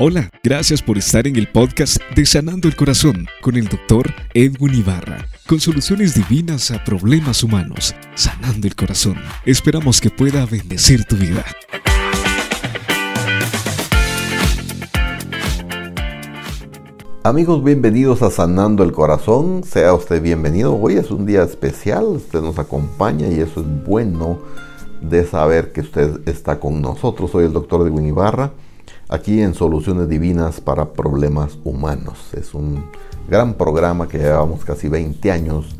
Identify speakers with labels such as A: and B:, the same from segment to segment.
A: Hola, gracias por estar en el podcast de Sanando el Corazón con el doctor Edwin Ibarra, con soluciones divinas a problemas humanos, sanando el corazón. Esperamos que pueda bendecir tu vida.
B: Amigos, bienvenidos a Sanando el Corazón. Sea usted bienvenido. Hoy es un día especial. Usted nos acompaña y eso es bueno de saber que usted está con nosotros. Soy el doctor Edwin Ibarra aquí en Soluciones Divinas para Problemas Humanos. Es un gran programa que llevamos casi 20 años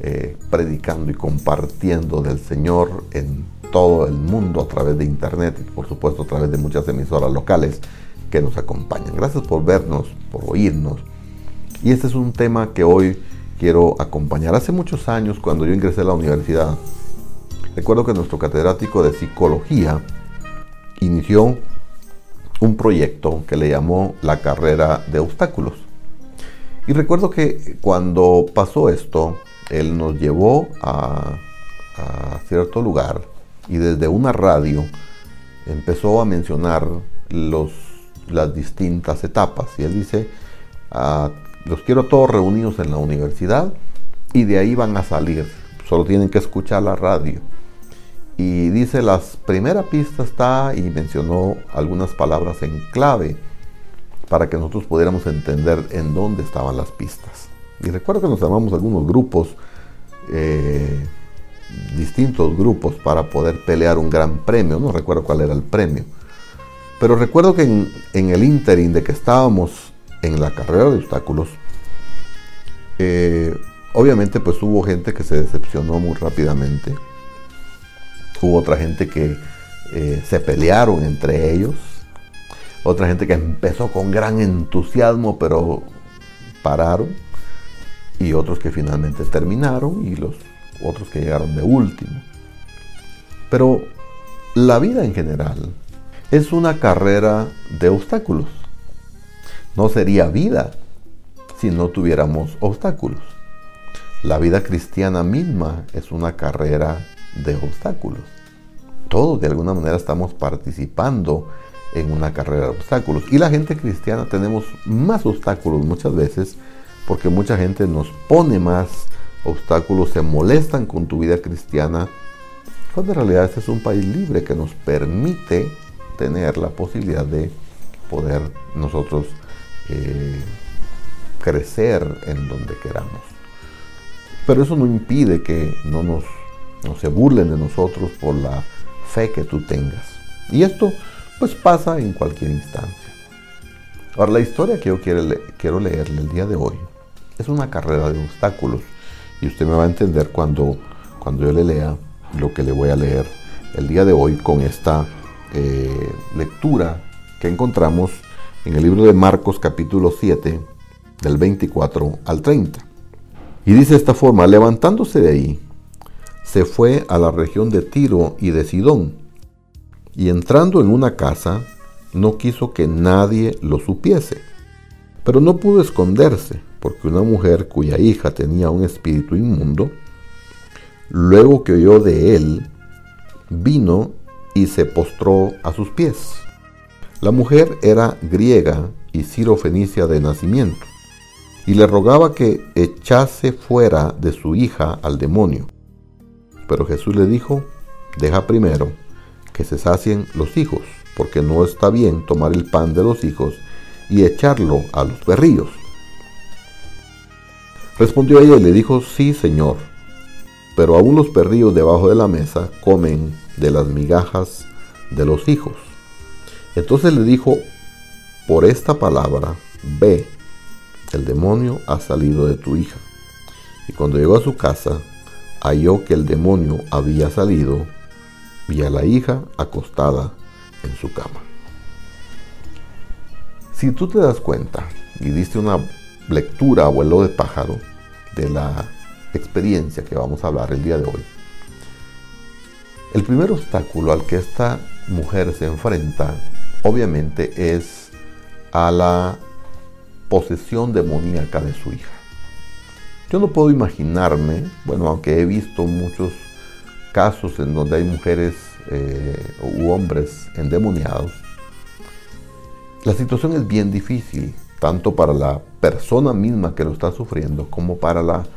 B: eh, predicando y compartiendo del Señor en todo el mundo a través de Internet y por supuesto a través de muchas emisoras locales que nos acompañan. Gracias por vernos, por oírnos. Y este es un tema que hoy quiero acompañar. Hace muchos años, cuando yo ingresé a la universidad, recuerdo que nuestro catedrático de psicología inició un proyecto que le llamó la carrera de obstáculos. Y recuerdo que cuando pasó esto, él nos llevó a, cierto lugar y desde una radio empezó a mencionar los, las distintas etapas. Y él dice, ah, los quiero todos reunidos en la universidad y de ahí van a salir. Solo tienen que escuchar la radio. Y dice, la primera pista está y mencionó algunas palabras en clave para que nosotros pudiéramos entender en dónde estaban las pistas. Y recuerdo que nos llamamos algunos grupos, eh, distintos grupos, para poder pelear un gran premio. No recuerdo cuál era el premio. Pero recuerdo que en, el ínterin de que estábamos en la carrera de obstáculos, eh, obviamente pues hubo gente que se decepcionó muy rápidamente Hubo otra gente que eh, se pelearon entre ellos. Otra gente que empezó con gran entusiasmo, pero pararon. Y otros que finalmente terminaron y los otros que llegaron de último. Pero la vida en general es una carrera de obstáculos. No sería vida si no tuviéramos obstáculos. La vida cristiana misma es una carrera de obstáculos. Todos de alguna manera estamos participando en una carrera de obstáculos. Y la gente cristiana tenemos más obstáculos muchas veces porque mucha gente nos pone más obstáculos, se molestan con tu vida cristiana, cuando en realidad este es un país libre que nos permite tener la posibilidad de poder nosotros eh, crecer en donde queramos. Pero eso no impide que no nos no se burlen de nosotros por la fe que tú tengas. Y esto pues pasa en cualquier instancia. Ahora la historia que yo quiero, quiero leerle el día de hoy es una carrera de obstáculos y usted me va a entender cuando, cuando yo le lea lo que le voy a leer el día de hoy con esta eh, lectura que encontramos en el libro de Marcos capítulo 7 del 24 al 30. Y dice de esta forma, levantándose de ahí, se fue a la región de Tiro y de Sidón, y entrando en una casa, no quiso que nadie lo supiese. Pero no pudo esconderse, porque una mujer cuya hija tenía un espíritu inmundo, luego que oyó de él, vino y se postró a sus pies. La mujer era griega y ciro-fenicia de nacimiento, y le rogaba que echase fuera de su hija al demonio. Pero Jesús le dijo, deja primero que se sacien los hijos, porque no está bien tomar el pan de los hijos y echarlo a los perrillos. Respondió ella y le dijo, sí, Señor, pero aún los perrillos debajo de la mesa comen de las migajas de los hijos. Entonces le dijo, por esta palabra, ve, el demonio ha salido de tu hija. Y cuando llegó a su casa, halló que el demonio había salido y a la hija acostada en su cama. Si tú te das cuenta y diste una lectura a vuelo de pájaro de la experiencia que vamos a hablar el día de hoy, el primer obstáculo al que esta mujer se enfrenta obviamente es a la posesión demoníaca de su hija. Yo no puedo imaginarme, bueno, aunque he visto muchos casos en donde hay mujeres eh, u hombres endemoniados, la situación es bien difícil, tanto para la persona misma que lo está sufriendo como para las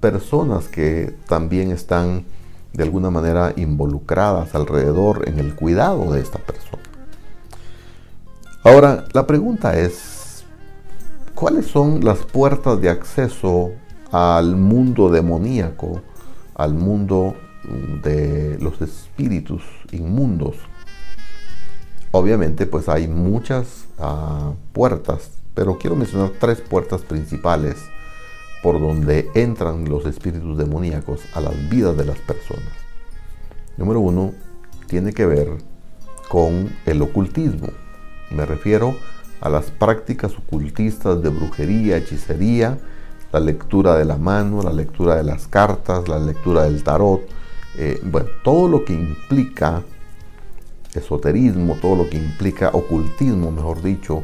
B: personas que también están de alguna manera involucradas alrededor en el cuidado de esta persona. Ahora, la pregunta es, ¿cuáles son las puertas de acceso al mundo demoníaco, al mundo de los espíritus inmundos? Obviamente, pues hay muchas uh, puertas, pero quiero mencionar tres puertas principales por donde entran los espíritus demoníacos a las vidas de las personas. Número uno, tiene que ver con el ocultismo. Me refiero a las prácticas ocultistas de brujería, hechicería, la lectura de la mano, la lectura de las cartas, la lectura del tarot, eh, bueno, todo lo que implica esoterismo, todo lo que implica ocultismo, mejor dicho,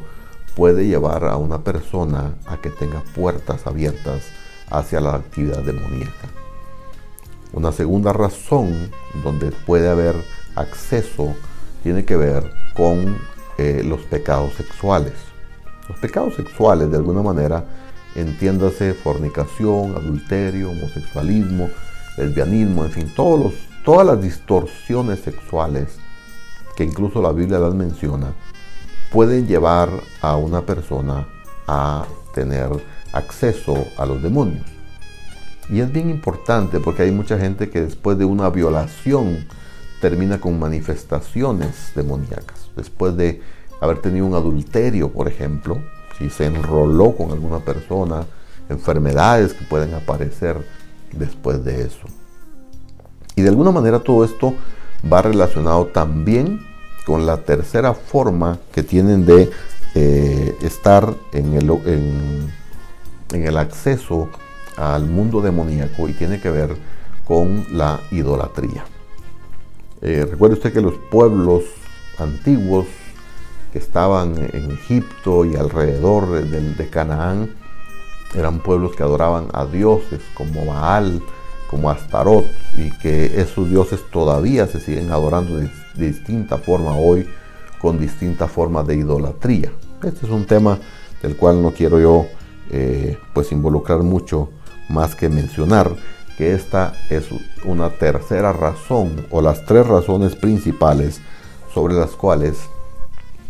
B: puede llevar a una persona a que tenga puertas abiertas hacia la actividad demoníaca. Una segunda razón donde puede haber acceso tiene que ver con eh, los pecados sexuales. Los pecados sexuales, de alguna manera, entiéndase fornicación, adulterio, homosexualismo, lesbianismo, en fin, todos todas las distorsiones sexuales que incluso la Biblia las menciona, pueden llevar a una persona a tener acceso a los demonios. Y es bien importante porque hay mucha gente que después de una violación termina con manifestaciones demoníacas. Después de haber tenido un adulterio, por ejemplo, si se enroló con alguna persona, enfermedades que pueden aparecer después de eso. Y de alguna manera todo esto va relacionado también con la tercera forma que tienen de eh, estar en el, en, el acceso al mundo demoníaco y tiene que ver con la idolatría. Eh, recuerde usted que los pueblos antiguos que estaban en Egipto y alrededor de, de, Canaán eran pueblos que adoraban a dioses como Baal, como Astarot, y que esos dioses todavía se siguen adorando de, distinta forma hoy, con distintas formas de idolatría. Este es un tema del cual no quiero yo eh, pues involucrar mucho más que mencionar que esta es una tercera razón o las tres razones principales sobre las cuales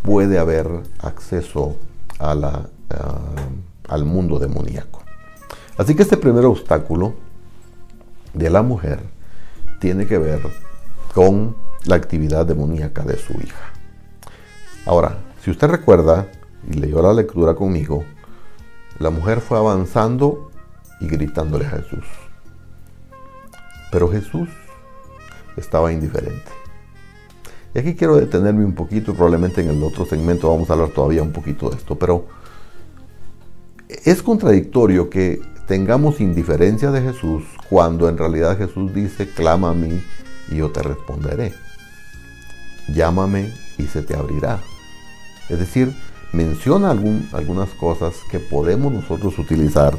B: puede haber acceso la, al mundo demoníaco. Así que este primer obstáculo de la mujer tiene que ver con la actividad demoníaca de su hija. Ahora, si usted recuerda y leyó la lectura conmigo, la mujer fue avanzando y gritándole a Jesús. Pero Jesús estaba indiferente. Y aquí quiero detenerme un poquito, probablemente en el otro segmento vamos a hablar todavía un poquito de esto, pero es contradictorio que tengamos indiferencia de Jesús cuando en realidad Jesús dice, clama a mí y yo te responderé. Llámame y se te abrirá. Es decir, menciona algunas cosas que podemos nosotros utilizar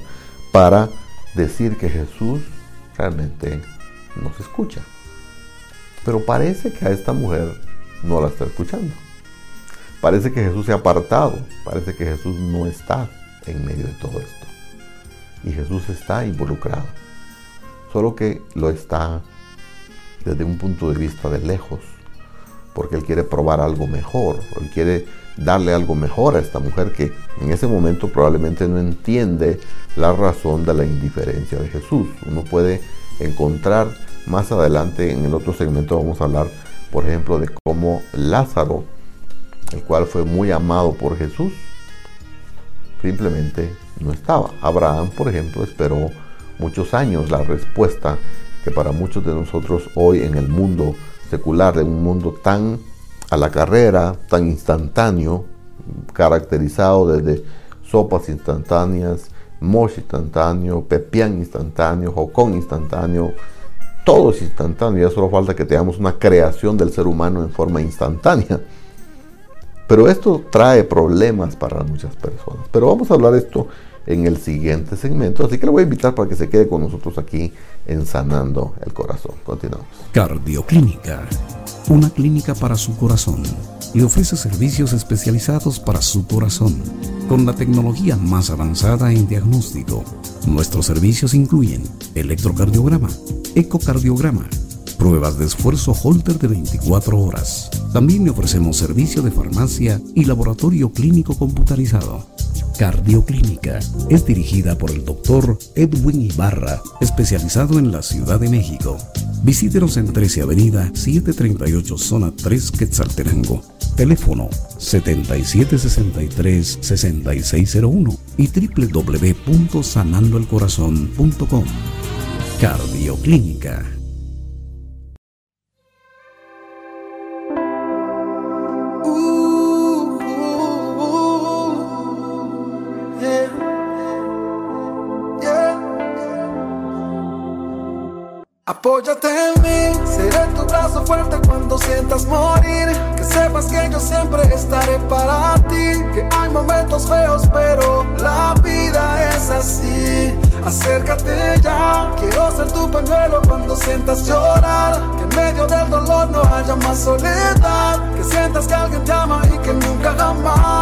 B: para decir que Jesús realmente nos escucha. Pero parece que a esta mujer no la está escuchando. Parece que Jesús se ha apartado. Parece que Jesús no está en medio de todo esto. Y Jesús está involucrado. Solo que lo está desde un punto de vista de lejos. Porque Él quiere probar algo mejor. Él quiere darle algo mejor a esta mujer que en ese momento probablemente no entiende la razón de la indiferencia de Jesús. Uno puede encontrar más adelante en el otro segmento vamos a hablar por ejemplo, de cómo Lázaro, el cual fue muy amado por Jesús, simplemente no estaba. Abraham, por ejemplo, esperó muchos años la respuesta que para muchos de nosotros hoy en el mundo secular, de un mundo tan a la carrera, tan instantáneo, caracterizado desde sopas instantáneas, mosh instantáneo, pepián instantáneo, jocón instantáneo, todo es instantáneo, ya solo falta que tengamos una creación del ser humano en forma instantánea. Pero esto trae problemas para muchas personas. Pero vamos a hablar esto en el siguiente segmento. Así que le voy a invitar para que se quede con nosotros aquí en Sanando el Corazón. Continuamos.
C: Cardioclínica, una clínica para su corazón y ofrece servicios especializados para su corazón, con la tecnología más avanzada en diagnóstico. Nuestros servicios incluyen electrocardiograma, ecocardiograma, pruebas de esfuerzo Holter de 24 horas. También le ofrecemos servicio de farmacia y laboratorio clínico computarizado. Cardioclínica es dirigida por el doctor Edwin Ibarra, especializado en la Ciudad de México. Visítenos en 13 Avenida 738 Zona 3 Quetzaltenango. Teléfono 7763-6601 y www.sanandoelcorazon.com. Cardioclínica.
D: Que en medio del dolor no haya más soledad. Que sientas que alguien te ama y que nunca jamás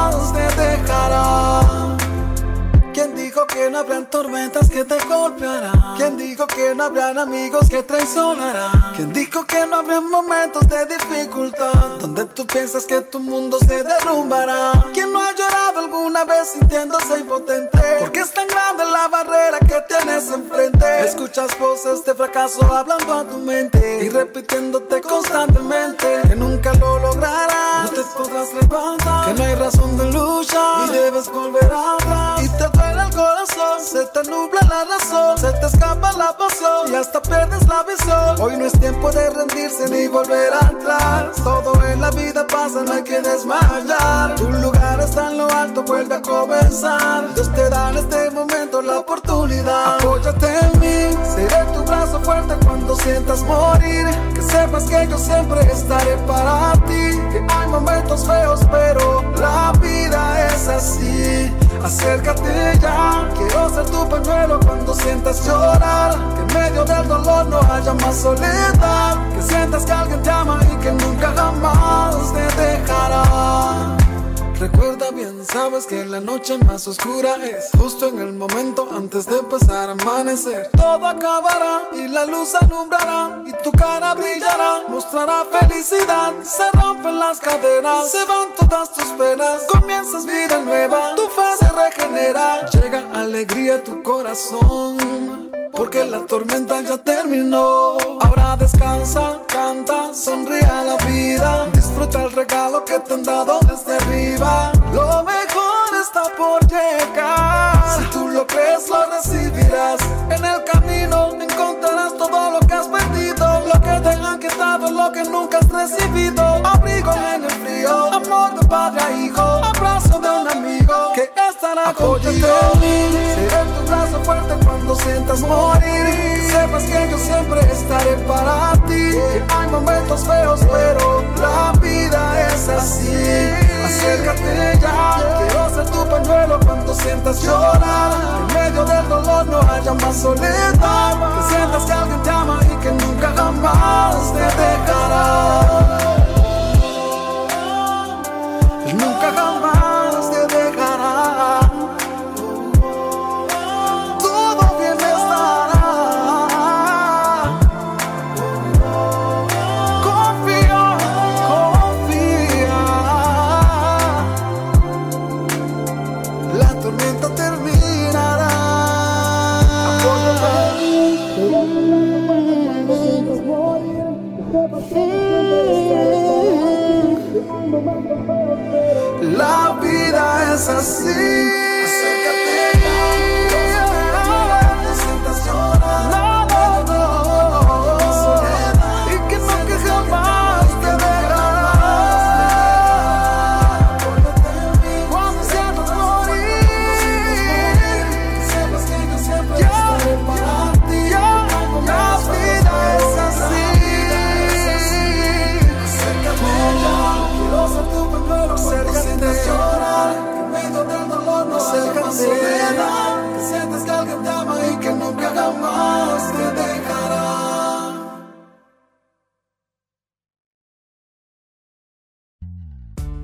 D: que no habrán tormentas que te golpearán? ¿Quién dijo que no habrán amigos que traicionarán? ¿Quién dijo que no habrán momentos de dificultad? Donde tú piensas que tu mundo se derrumbará. ¿Quién no ha llorado alguna vez sintiéndose impotente? Porque es tan grande la barrera que tienes enfrente. Escuchas voces de fracaso hablando a tu mente y repitiéndote constantemente que nunca lo lograrás. No te podrás levantar, que no hay razón de lucha y debes volver a hablar. Y te duele el corazón, se te nubla la razón, se te escapa la pasión y hasta pierdes la visión. Hoy no es tiempo de rendirse ni volver atrás. Todo en la vida pasa, no hay que desmayar. Tu lugar está en lo alto, vuelve a comenzar. Dios te da en este momento la oportunidad. Apóyate en mí, seré tu brazo fuerte cuando sientas morir. Que sepas que yo siempre estaré para ti. Que hay momentos feos, pero la vida es así. Acércate ya, quiero ser tu pañuelo cuando sientas llorar. Que en medio del dolor no haya más soledad. Que sientas que alguien te ama y que nunca jamás te dejará. Recuerda bien, sabes que la noche más oscura es justo en el momento antes de empezar a amanecer. Todo acabará y la luz alumbrará y tu cara brillará, mostrará felicidad. Se rompen las cadenas, se van todas tus penas, comienzas vida nueva, tu fe se regenera, llega alegría a tu corazón. Porque la tormenta ya terminó. Ahora descansa, canta, sonríe a la vida. Disfruta el regalo que te han dado desde arriba. Lo mejor está por llegar. Si tú lo crees, lo recibirás. En el camino encontrarás todo lo que has perdido. Lo que te han quitado, lo que nunca has recibido. Abrigo en el frío, amor de padre a hijo. Abrazo de un amigo que estará contigo. Fuerte cuando sientas morir. Sepas que yo siempre estaré para ti. Hay momentos feos, pero la vida es así. Acércate ya, quiero ser tu pañuelo cuando sientas llorar. En medio del dolor no haya más soledad. Que sientas que alguien te ama y que nunca jamás te dejará. Nunca jamás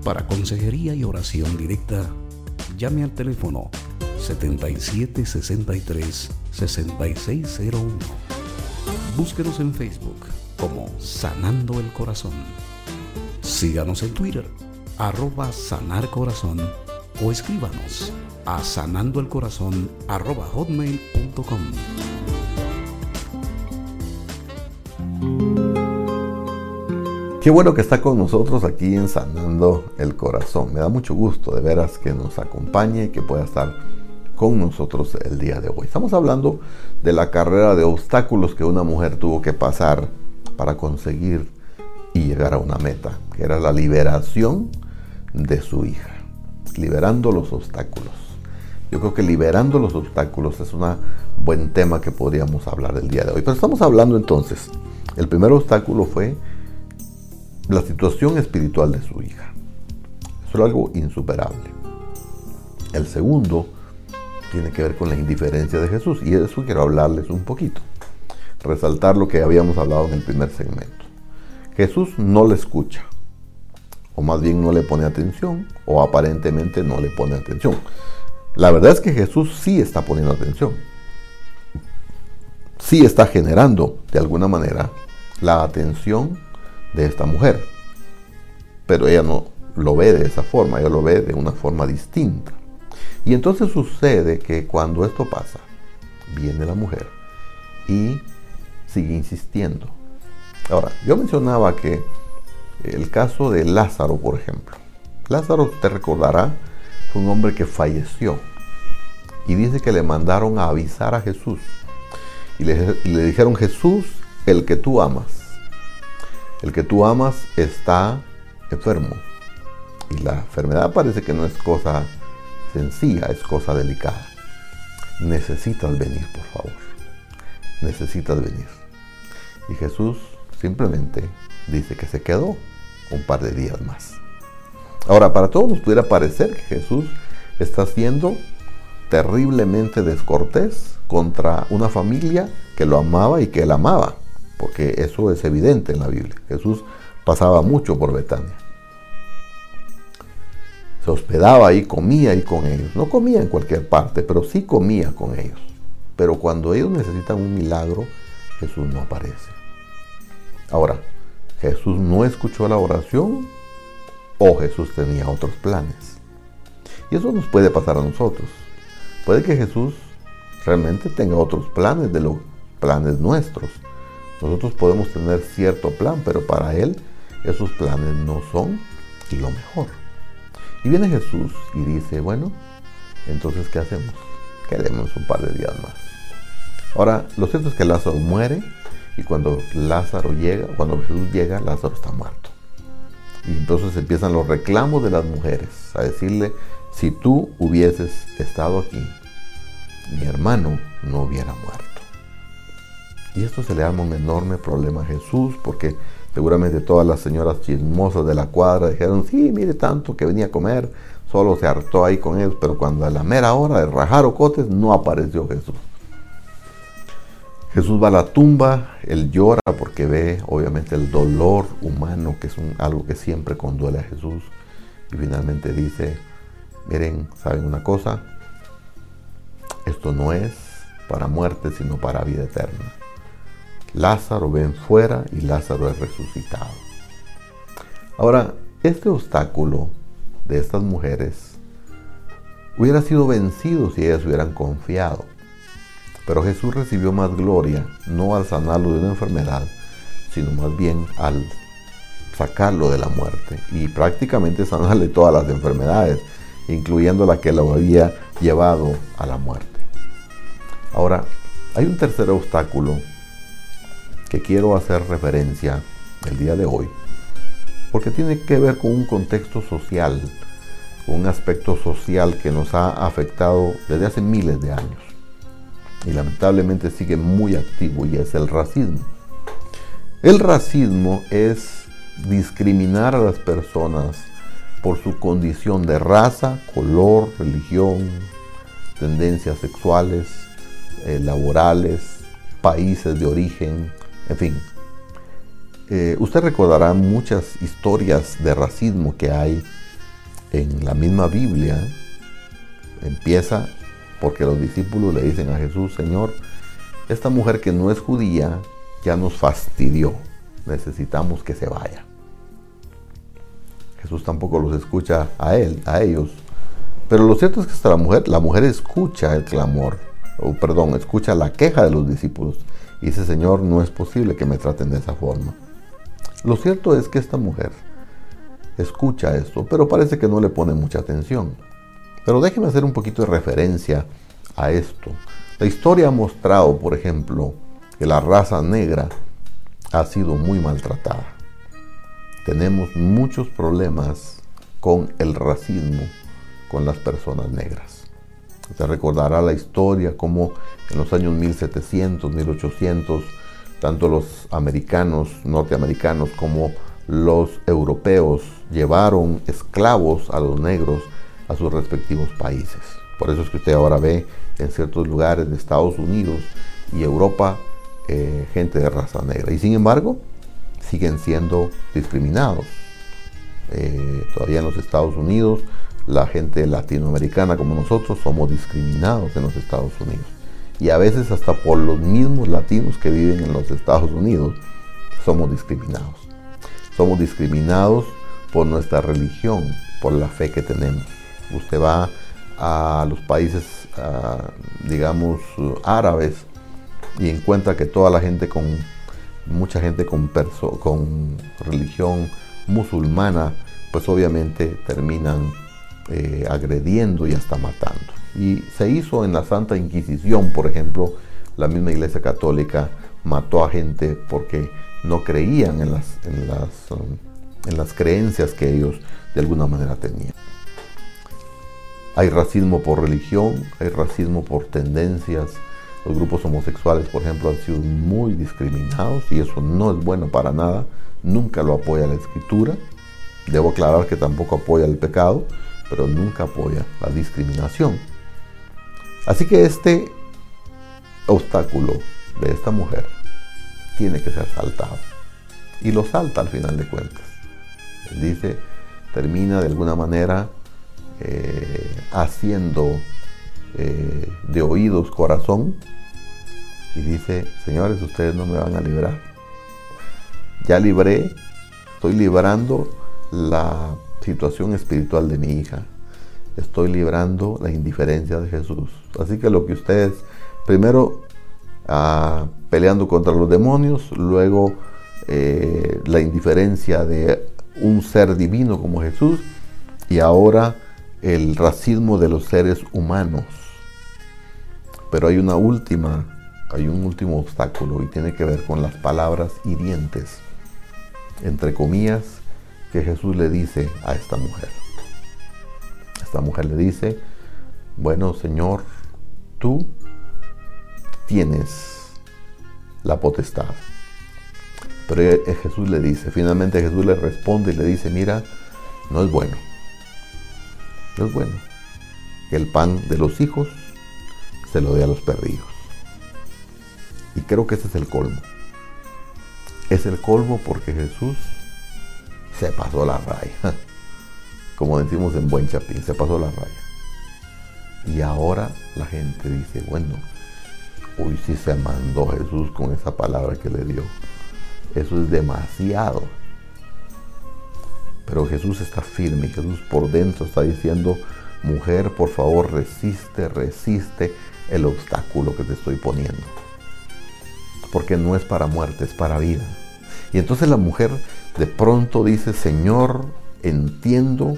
C: Para consejería y oración directa, llame al teléfono 7763 6601. Búsquenos en Facebook como Sanando el Corazón. Síganos en Twitter, arroba Sanar Corazón, o escríbanos a sanandoelcorazón arroba hotmail.com.
B: Qué bueno que está con nosotros aquí en Sanando el Corazón. Me da mucho gusto de veras que nos acompañe, que pueda estar con nosotros el día de hoy. Estamos hablando de la carrera de obstáculos que una mujer tuvo que pasar para conseguir y llegar a una meta, que era la liberación de su hija, liberando los obstáculos. Yo creo que liberando los obstáculos es un buen tema que podríamos hablar el día de hoy. Pero estamos hablando entonces, el primer obstáculo fue la situación espiritual de su hija. Eso era algo insuperable. El segundo tiene que ver con la indiferencia de Jesús y de eso quiero hablarles un poquito. Resaltar lo que habíamos hablado en el primer segmento. Jesús no le escucha, o más bien no le pone atención, o aparentemente no le pone atención. La verdad es que Jesús sí está poniendo atención. Sí está generando de alguna manera la atención de esta mujer. Pero ella no lo ve de esa forma, ella lo ve de una forma distinta. Y entonces sucede que cuando esto pasa, viene la mujer y sigue insistiendo. Ahora, yo mencionaba que el caso de Lázaro, por ejemplo. Lázaro, te recordará, fue un hombre que falleció. Y dice que le mandaron a avisar a Jesús. Y le, le dijeron, Jesús, el que tú amas. El que tú amas está enfermo. Y la enfermedad parece que no es cosa sencilla, es cosa delicada. Necesitas venir, por favor. Necesitas venir. Y Jesús simplemente dice que se quedó un par de días más. Ahora, para todos nos pudiera parecer que Jesús está siendo terriblemente descortés contra una familia que lo amaba y que él amaba, porque eso es evidente en la Biblia. Jesús pasaba mucho por Betania. Se hospedaba ahí, comía ahí con ellos. No comía en cualquier parte, pero sí comía con ellos. Pero cuando ellos necesitan un milagro, Jesús no aparece. Ahora, Jesús no escuchó la oración o Jesús tenía otros planes. Y eso nos puede pasar a nosotros. Puede que Jesús realmente tenga otros planes de los planes nuestros. Nosotros podemos tener cierto plan, pero para Él esos planes no son lo mejor. Y viene Jesús y dice, bueno, entonces ¿qué hacemos? Quedemos un par de días más. Ahora, lo cierto es que Lázaro muere y cuando Lázaro llega, cuando Jesús llega, Lázaro está muerto. Y entonces empiezan los reclamos de las mujeres a decirle, si tú hubieses estado aquí, mi hermano no hubiera muerto. Y esto se le arma un enorme problema a Jesús porque seguramente todas las señoras chismosas de la cuadra dijeron, sí, mire tanto que venía a comer, solo se hartó ahí con ellos, pero cuando a la mera hora de rajar ocotes no apareció Jesús. Jesús va a la tumba, él llora porque ve obviamente el dolor humano, que es algo que siempre conduele a Jesús. Y finalmente dice, miren, ¿saben una cosa? Esto no es para muerte, sino para vida eterna. Lázaro ven fuera y Lázaro es resucitado. Ahora, este obstáculo de estas mujeres hubiera sido vencido si ellas hubieran confiado. Pero Jesús recibió más gloria, no al sanarlo de una enfermedad, sino más bien al sacarlo de la muerte y prácticamente sanarle todas las enfermedades, incluyendo la que lo había llevado a la muerte. Ahora, hay un tercer obstáculo que quiero hacer referencia el día de hoy, porque tiene que ver con un contexto social, un aspecto social que nos ha afectado desde hace miles de años y lamentablemente sigue muy activo y es el racismo. El racismo es discriminar a las personas por su condición de raza, color, religión, tendencias sexuales, eh, laborales, países de origen, en fin. Eh, usted recordará muchas historias de racismo que hay en la misma Biblia empieza porque los discípulos le dicen a Jesús, Señor, esta mujer que no es judía ya nos fastidió, necesitamos que se vaya. Jesús tampoco los escucha a él, a ellos. Pero lo cierto es que hasta la mujer, la mujer escucha el clamor, o perdón, escucha la queja de los discípulos y dice, Señor, no es posible que me traten de esa forma. Lo cierto es que esta mujer escucha esto, pero parece que no le pone mucha atención. Pero déjeme hacer un poquito de referencia a esto. La historia ha mostrado, por ejemplo, que la raza negra ha sido muy maltratada. Tenemos muchos problemas con el racismo con las personas negras. Usted recordará la historia como en los años 1700, 1800, tanto los americanos, norteamericanos como los europeos llevaron esclavos a los negros a sus respectivos países. Por eso es que usted ahora ve en ciertos lugares de Estados Unidos y Europa eh, gente de raza negra. Y sin embargo, siguen siendo discriminados. Eh, todavía en los Estados Unidos, la gente latinoamericana como nosotros somos discriminados en los Estados Unidos. Y a veces hasta por los mismos latinos que viven en los Estados Unidos somos discriminados. Somos discriminados por nuestra religión, por la fe que tenemos. Usted va a los países, digamos, árabes y encuentra que toda la gente con, mucha gente con, religión musulmana, pues obviamente terminan eh, agrediendo y hasta matando. Y se hizo en la Santa Inquisición, por ejemplo, la misma Iglesia Católica mató a gente porque no creían en las, en las, um, en las creencias que ellos de alguna manera tenían. Hay racismo por religión, hay racismo por tendencias. Los grupos homosexuales, por ejemplo, han sido muy discriminados y eso no es bueno para nada. Nunca lo apoya la escritura. Debo aclarar que tampoco apoya el pecado, pero nunca apoya la discriminación. Así que este obstáculo de esta mujer tiene que ser saltado. Y lo salta al final de cuentas. Dice, termina de alguna manera eh, haciendo eh, de oídos corazón y dice, señores, ustedes no me van a librar. Ya libré, estoy librando la situación espiritual de mi hija. Estoy librando la indiferencia de Jesús. Así que lo que ustedes, primero ah, peleando contra los demonios, luego eh, la indiferencia de un ser divino como Jesús y ahora el racismo de los seres humanos. Pero hay una última, hay un último obstáculo y tiene que ver con las palabras hirientes, entre comillas, que Jesús le dice a esta mujer. Esta mujer le dice, bueno Señor, tú tienes la potestad. Pero Jesús le dice, finalmente Jesús le responde y le dice, mira, no es bueno no es bueno que el pan de los hijos se lo dé a los perrillos. Y creo que ese es el colmo. Es el colmo porque Jesús se pasó la raya. Como decimos en buen chapín, se pasó la raya. Y ahora la gente dice, bueno, hoy sí se mandó Jesús con esa palabra que le dio. Eso es demasiado. Pero Jesús está firme Jesús por dentro está diciendo, mujer, por favor, resiste, resiste el obstáculo que te estoy poniendo. Porque no es para muerte, es para vida. Y entonces la mujer de pronto dice, Señor, entiendo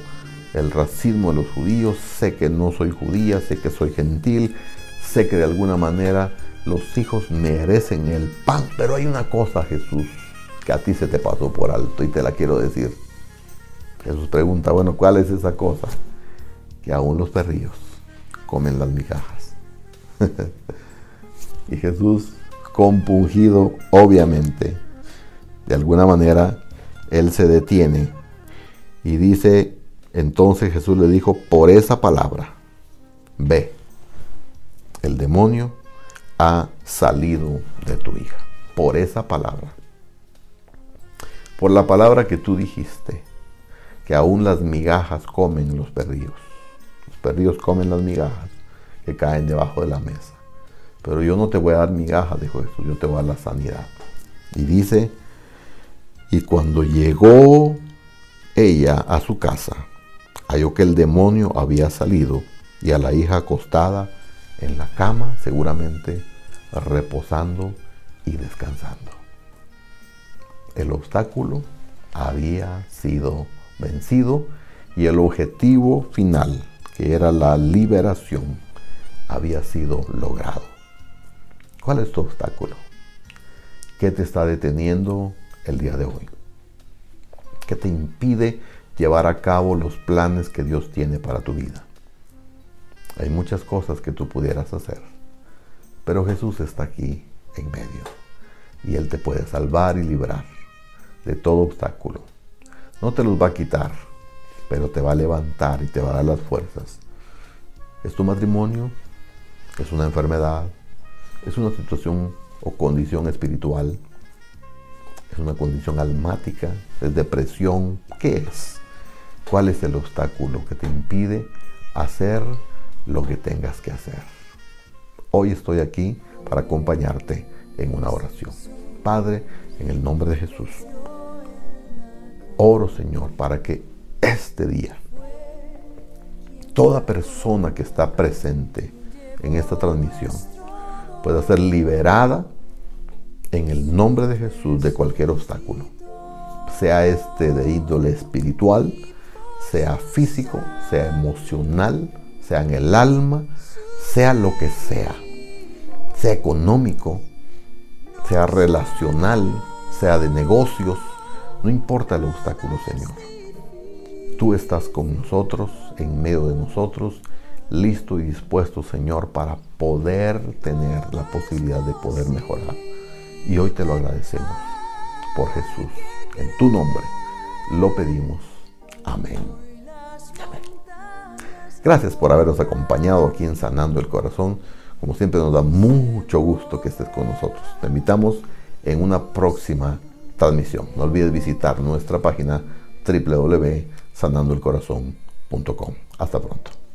B: el racismo de los judíos, sé que no soy judía, sé que soy gentil, sé que de alguna manera los hijos merecen el pan, pero hay una cosa, Jesús, que a ti se te pasó por alto y te la quiero decir. Jesús pregunta, bueno, ¿cuál es esa cosa? Que aún los perrillos comen las migajas. y Jesús, compungido, obviamente, de alguna manera, él se detiene y dice, entonces Jesús le dijo, por esa palabra, ve, el demonio ha salido de tu hija. Por esa palabra. Por la palabra que tú dijiste que aún las migajas comen los perrillos. Los perrillos comen las migajas que caen debajo de la mesa. Pero yo no te voy a dar migajas, dijo Jesús, yo te voy a dar la sanidad. Y dice, y cuando llegó ella a su casa, halló que el demonio había salido y a la hija acostada en la cama, seguramente reposando y descansando. El obstáculo había sido vencido y el objetivo final, que era la liberación, había sido logrado. ¿Cuál es tu obstáculo? ¿Qué te está deteniendo el día de hoy? ¿Qué te impide llevar a cabo los planes que Dios tiene para tu vida? Hay muchas cosas que tú pudieras hacer, pero Jesús está aquí en medio y Él te puede salvar y librar de todo obstáculo. No te los va a quitar, pero te va a levantar y te va a dar las fuerzas. ¿Es tu matrimonio? ¿Es una enfermedad? ¿Es una situación o condición espiritual? ¿Es una condición almática? ¿Es depresión? ¿Qué es? ¿Cuál es el obstáculo que te impide hacer lo que tengas que hacer? Hoy estoy aquí para acompañarte en una oración. Padre, en el nombre de Jesús, oro Señor para que este día toda persona que está presente en esta transmisión pueda ser liberada en el nombre de Jesús de cualquier obstáculo, sea este de índole espiritual, sea físico, sea emocional, sea en el alma, sea lo que sea, sea económico, sea relacional, sea de negocios, no importa el obstáculo, Señor. Tú estás con nosotros, en medio de nosotros, listo y dispuesto, Señor, para poder tener la posibilidad de poder mejorar. Y hoy te lo agradecemos por Jesús. En tu nombre lo pedimos. Amén. Gracias por habernos acompañado aquí en Sanando el Corazón. Como siempre nos da mucho gusto que estés con nosotros. Te invitamos en una próxima transmisión. No olvides visitar nuestra página www.sanandoelcorazon.com. Hasta pronto.